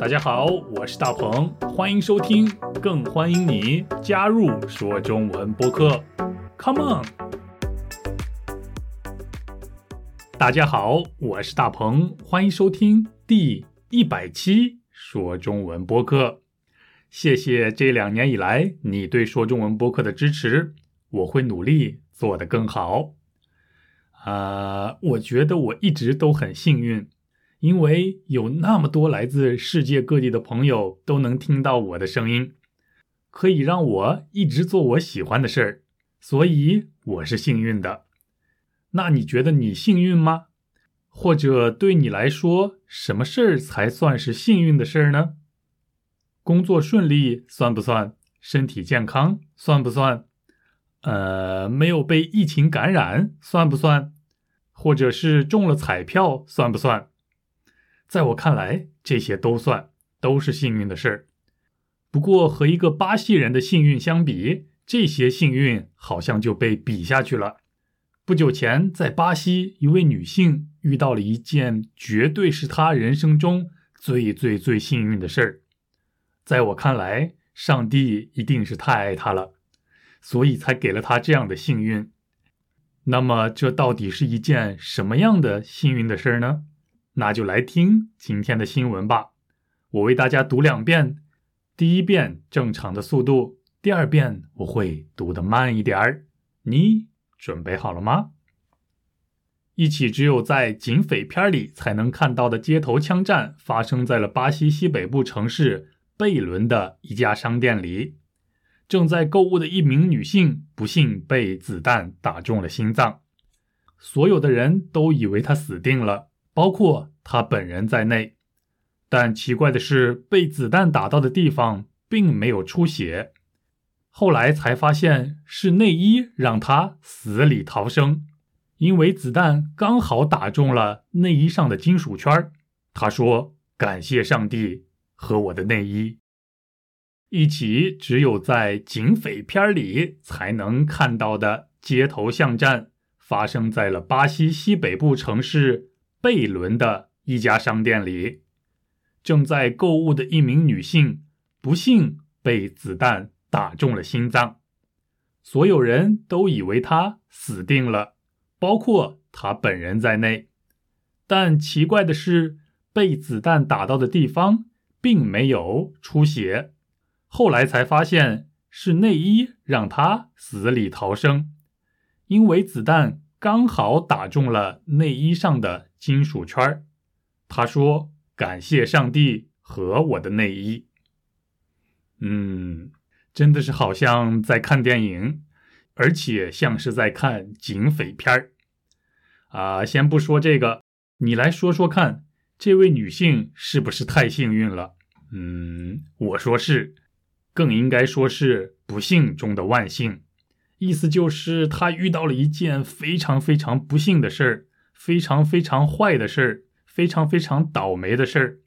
大家好，我是大鹏，欢迎收听，更欢迎你加入说中文播客，Come on！大家好，我是大鹏，欢迎收听第一百期说中文播客。谢谢这两年以来你对说中文播客的支持，我会努力做得更好。啊，我觉得我一直都很幸运。因为有那么多来自世界各地的朋友都能听到我的声音，可以让我一直做我喜欢的事儿，所以我是幸运的。那你觉得你幸运吗？或者对你来说，什么事儿才算是幸运的事儿呢？工作顺利算不算？身体健康算不算？呃，没有被疫情感染算不算？或者是中了彩票算不算？在我看来，这些都算，都是幸运的事儿。不过，和一个巴西人的幸运相比，这些幸运好像就被比下去了。不久前，在巴西，一位女性遇到了一件绝对是她人生中最最最幸运的事儿。在我看来，上帝一定是太爱她了，所以才给了她这样的幸运。那么，这到底是一件什么样的幸运的事儿呢？那就来听今天的新闻吧。我为大家读两遍，第一遍正常的速度，第二遍我会读得慢一点儿。你准备好了吗？一起只有在警匪片里才能看到的街头枪战发生在了巴西西北部城市贝伦的一家商店里。正在购物的一名女性不幸被子弹打中了心脏，所有的人都以为她死定了。包括他本人在内，但奇怪的是，被子弹打到的地方并没有出血。后来才发现是内衣让他死里逃生，因为子弹刚好打中了内衣上的金属圈。他说：“感谢上帝和我的内衣。”一起只有在警匪片里才能看到的街头巷战，发生在了巴西西北部城市。贝伦的一家商店里，正在购物的一名女性不幸被子弹打中了心脏，所有人都以为她死定了，包括她本人在内。但奇怪的是，被子弹打到的地方并没有出血。后来才发现是内衣让她死里逃生，因为子弹刚好打中了内衣上的。金属圈儿，他说：“感谢上帝和我的内衣。”嗯，真的是好像在看电影，而且像是在看警匪片儿啊！先不说这个，你来说说看，这位女性是不是太幸运了？嗯，我说是，更应该说是不幸中的万幸。意思就是她遇到了一件非常非常不幸的事儿。非常非常坏的事儿，非常非常倒霉的事儿，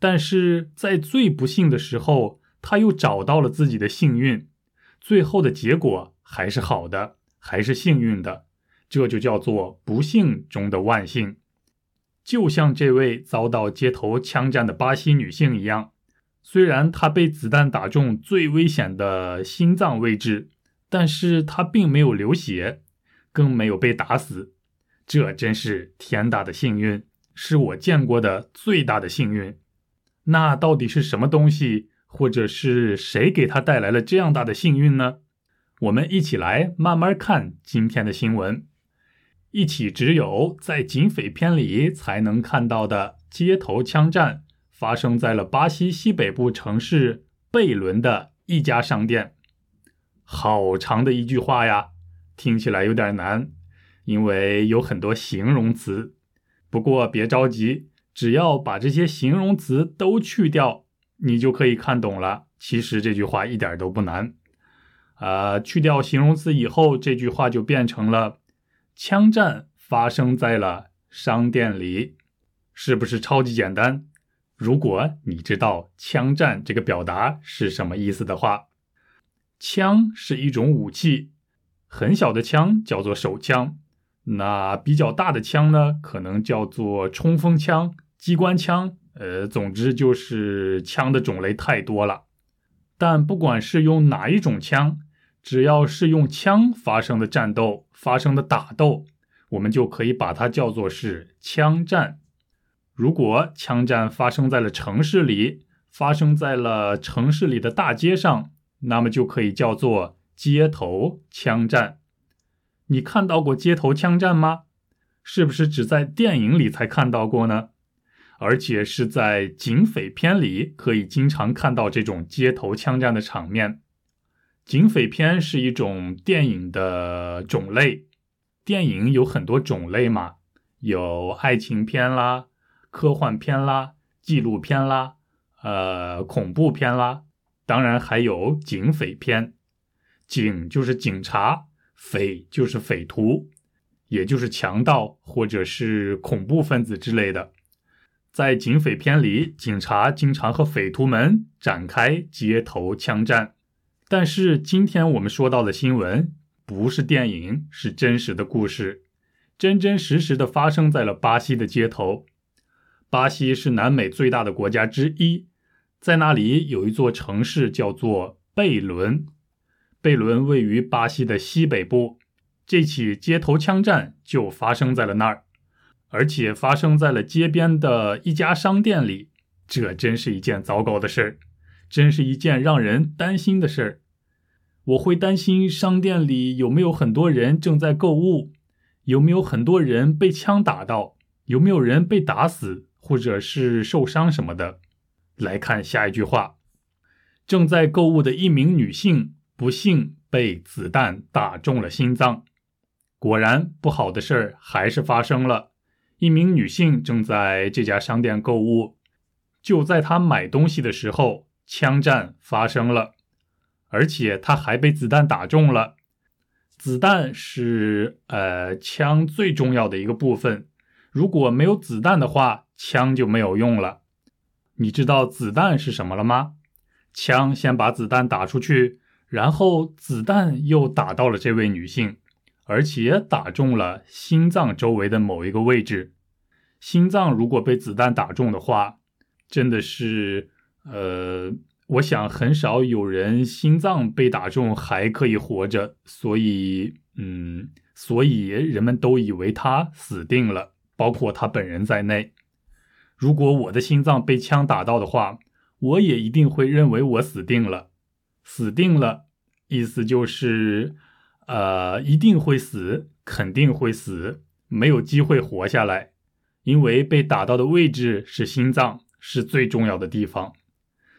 但是在最不幸的时候，他又找到了自己的幸运，最后的结果还是好的，还是幸运的，这就叫做不幸中的万幸。就像这位遭到街头枪战的巴西女性一样，虽然她被子弹打中最危险的心脏位置，但是她并没有流血，更没有被打死。这真是天大的幸运，是我见过的最大的幸运。那到底是什么东西，或者是谁给他带来了这样大的幸运呢？我们一起来慢慢看今天的新闻。一起只有在警匪片里才能看到的街头枪战，发生在了巴西西北部城市贝伦的一家商店。好长的一句话呀，听起来有点难。因为有很多形容词，不过别着急，只要把这些形容词都去掉，你就可以看懂了。其实这句话一点都不难，啊，去掉形容词以后，这句话就变成了：枪战发生在了商店里，是不是超级简单？如果你知道“枪战”这个表达是什么意思的话，枪是一种武器，很小的枪叫做手枪。那比较大的枪呢，可能叫做冲锋枪、机关枪，呃，总之就是枪的种类太多了。但不管是用哪一种枪，只要是用枪发生的战斗、发生的打斗，我们就可以把它叫做是枪战。如果枪战发生在了城市里，发生在了城市里的大街上，那么就可以叫做街头枪战。你看到过街头枪战吗？是不是只在电影里才看到过呢？而且是在警匪片里可以经常看到这种街头枪战的场面。警匪片是一种电影的种类，电影有很多种类嘛，有爱情片啦。科幻片啦，纪录片啦，呃，恐怖片啦，当然还有警匪片。警就是警察，匪就是匪徒，也就是强盗或者是恐怖分子之类的。在警匪片里，警察经常和匪徒们展开街头枪战。但是今天我们说到的新闻不是电影，是真实的故事，真真实实的发生在了巴西的街头。巴西是南美最大的国家之一，在那里有一座城市叫做贝伦。贝伦位于巴西的西北部，这起街头枪战就发生在了那儿，而且发生在了街边的一家商店里。这真是一件糟糕的事儿，真是一件让人担心的事儿。我会担心商店里有没有很多人正在购物，有没有很多人被枪打到，有没有人被打死。或者是受伤什么的，来看下一句话：正在购物的一名女性不幸被子弹打中了心脏。果然，不好的事儿还是发生了。一名女性正在这家商店购物，就在她买东西的时候，枪战发生了，而且她还被子弹打中了。子弹是呃枪最重要的一个部分，如果没有子弹的话。枪就没有用了。你知道子弹是什么了吗？枪先把子弹打出去，然后子弹又打到了这位女性，而且打中了心脏周围的某一个位置。心脏如果被子弹打中的话，真的是……呃，我想很少有人心脏被打中还可以活着，所以，嗯，所以人们都以为他死定了，包括他本人在内。如果我的心脏被枪打到的话，我也一定会认为我死定了。死定了，意思就是，呃，一定会死，肯定会死，没有机会活下来，因为被打到的位置是心脏，是最重要的地方。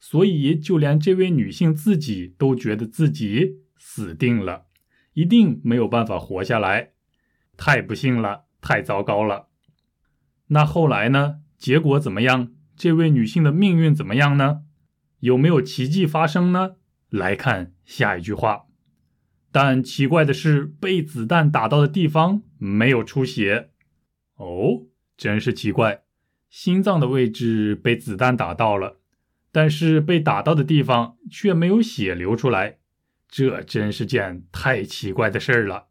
所以，就连这位女性自己都觉得自己死定了，一定没有办法活下来，太不幸了，太糟糕了。那后来呢？结果怎么样？这位女性的命运怎么样呢？有没有奇迹发生呢？来看下一句话。但奇怪的是，被子弹打到的地方没有出血。哦，真是奇怪，心脏的位置被子弹打到了，但是被打到的地方却没有血流出来。这真是件太奇怪的事儿了。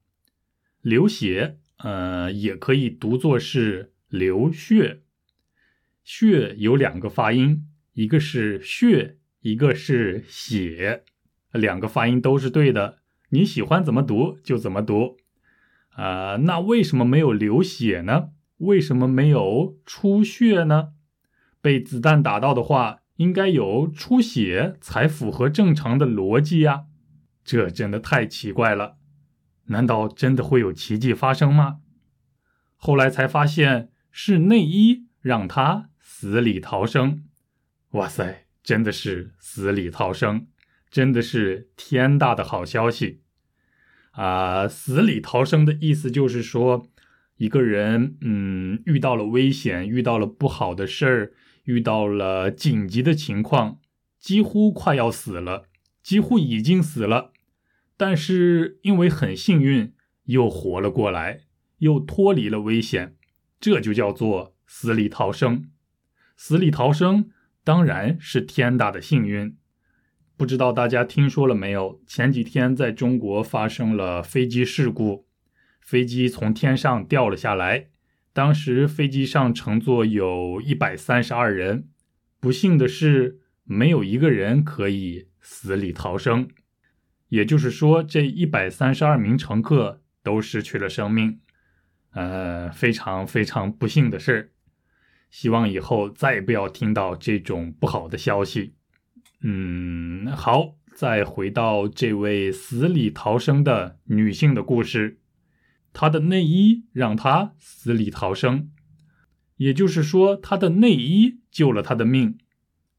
流血，呃，也可以读作是流血。血有两个发音，一个是血，一个是血，两个发音都是对的。你喜欢怎么读就怎么读。啊，那为什么没有流血呢？为什么没有出血呢？被子弹打到的话，应该有出血才符合正常的逻辑呀。这真的太奇怪了，难道真的会有奇迹发生吗？后来才发现是内衣让他。死里逃生，哇塞，真的是死里逃生，真的是天大的好消息啊！死里逃生的意思就是说，一个人嗯遇到了危险，遇到了不好的事儿，遇到了紧急的情况，几乎快要死了，几乎已经死了，但是因为很幸运又活了过来，又脱离了危险，这就叫做死里逃生。死里逃生当然是天大的幸运。不知道大家听说了没有？前几天在中国发生了飞机事故，飞机从天上掉了下来，当时飞机上乘坐有一百三十二人，不幸的是，没有一个人可以死里逃生。也就是说，这一百三十二名乘客都失去了生命。呃，非常非常不幸的事希望以后再也不要听到这种不好的消息。嗯，好，再回到这位死里逃生的女性的故事。她的内衣让她死里逃生，也就是说，她的内衣救了她的命。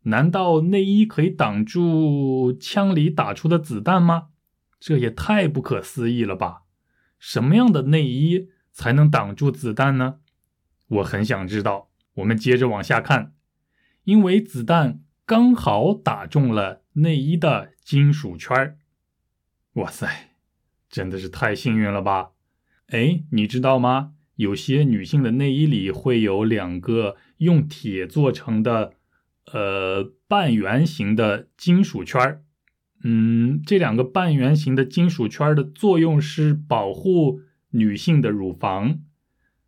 难道内衣可以挡住枪里打出的子弹吗？这也太不可思议了吧！什么样的内衣才能挡住子弹呢？我很想知道。我们接着往下看，因为子弹刚好打中了内衣的金属圈儿哇塞，真的是太幸运了吧！哎，你知道吗？有些女性的内衣里会有两个用铁做成的，呃，半圆形的金属圈儿嗯，这两个半圆形的金属圈的作用是保护女性的乳房，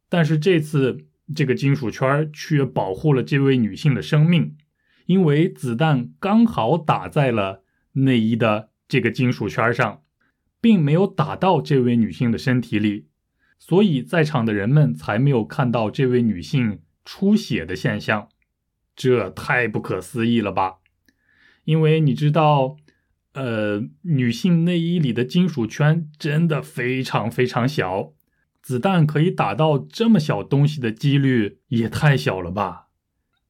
但是这次。这个金属圈却保护了这位女性的生命，因为子弹刚好打在了内衣的这个金属圈上，并没有打到这位女性的身体里，所以在场的人们才没有看到这位女性出血的现象。这太不可思议了吧？因为你知道，呃，女性内衣里的金属圈真的非常非常小。子弹可以打到这么小东西的几率也太小了吧？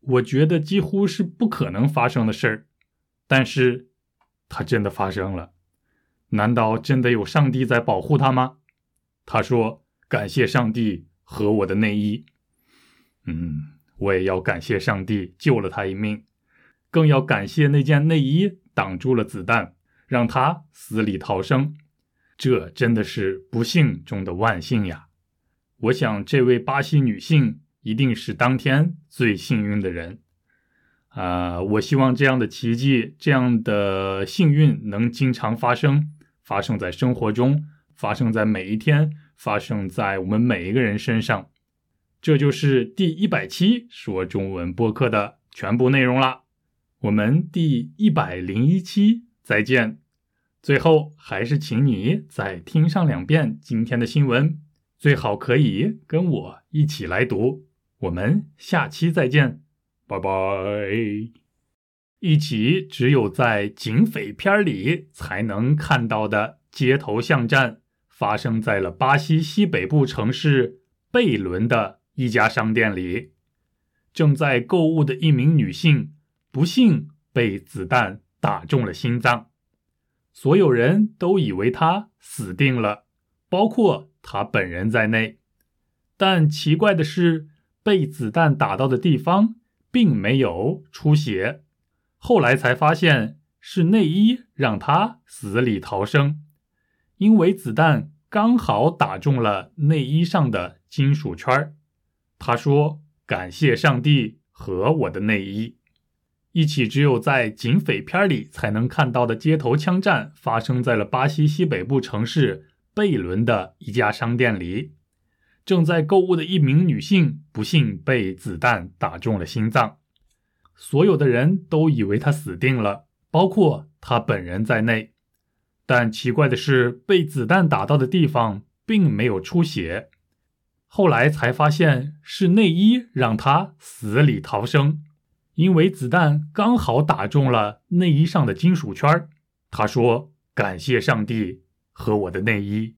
我觉得几乎是不可能发生的事儿。但是，它真的发生了。难道真的有上帝在保护他吗？他说：“感谢上帝和我的内衣。”嗯，我也要感谢上帝救了他一命，更要感谢那件内衣挡住了子弹，让他死里逃生。这真的是不幸中的万幸呀！我想，这位巴西女性一定是当天最幸运的人。啊，我希望这样的奇迹、这样的幸运能经常发生，发生在生活中，发生在每一天，发生在我们每一个人身上。这就是第一百期说中文播客的全部内容了。我们第一百零一期再见。最后，还是请你再听上两遍今天的新闻，最好可以跟我一起来读。我们下期再见，拜拜！一起只有在警匪片里才能看到的街头巷战，发生在了巴西西北部城市贝伦的一家商店里。正在购物的一名女性，不幸被子弹打中了心脏。所有人都以为他死定了，包括他本人在内。但奇怪的是，被子弹打到的地方并没有出血。后来才发现是内衣让他死里逃生，因为子弹刚好打中了内衣上的金属圈他说：“感谢上帝和我的内衣。”一起只有在警匪片里才能看到的街头枪战，发生在了巴西西北部城市贝伦的一家商店里。正在购物的一名女性不幸被子弹打中了心脏，所有的人都以为她死定了，包括她本人在内。但奇怪的是，被子弹打到的地方并没有出血。后来才发现是内衣让她死里逃生。因为子弹刚好打中了内衣上的金属圈他说：“感谢上帝和我的内衣。”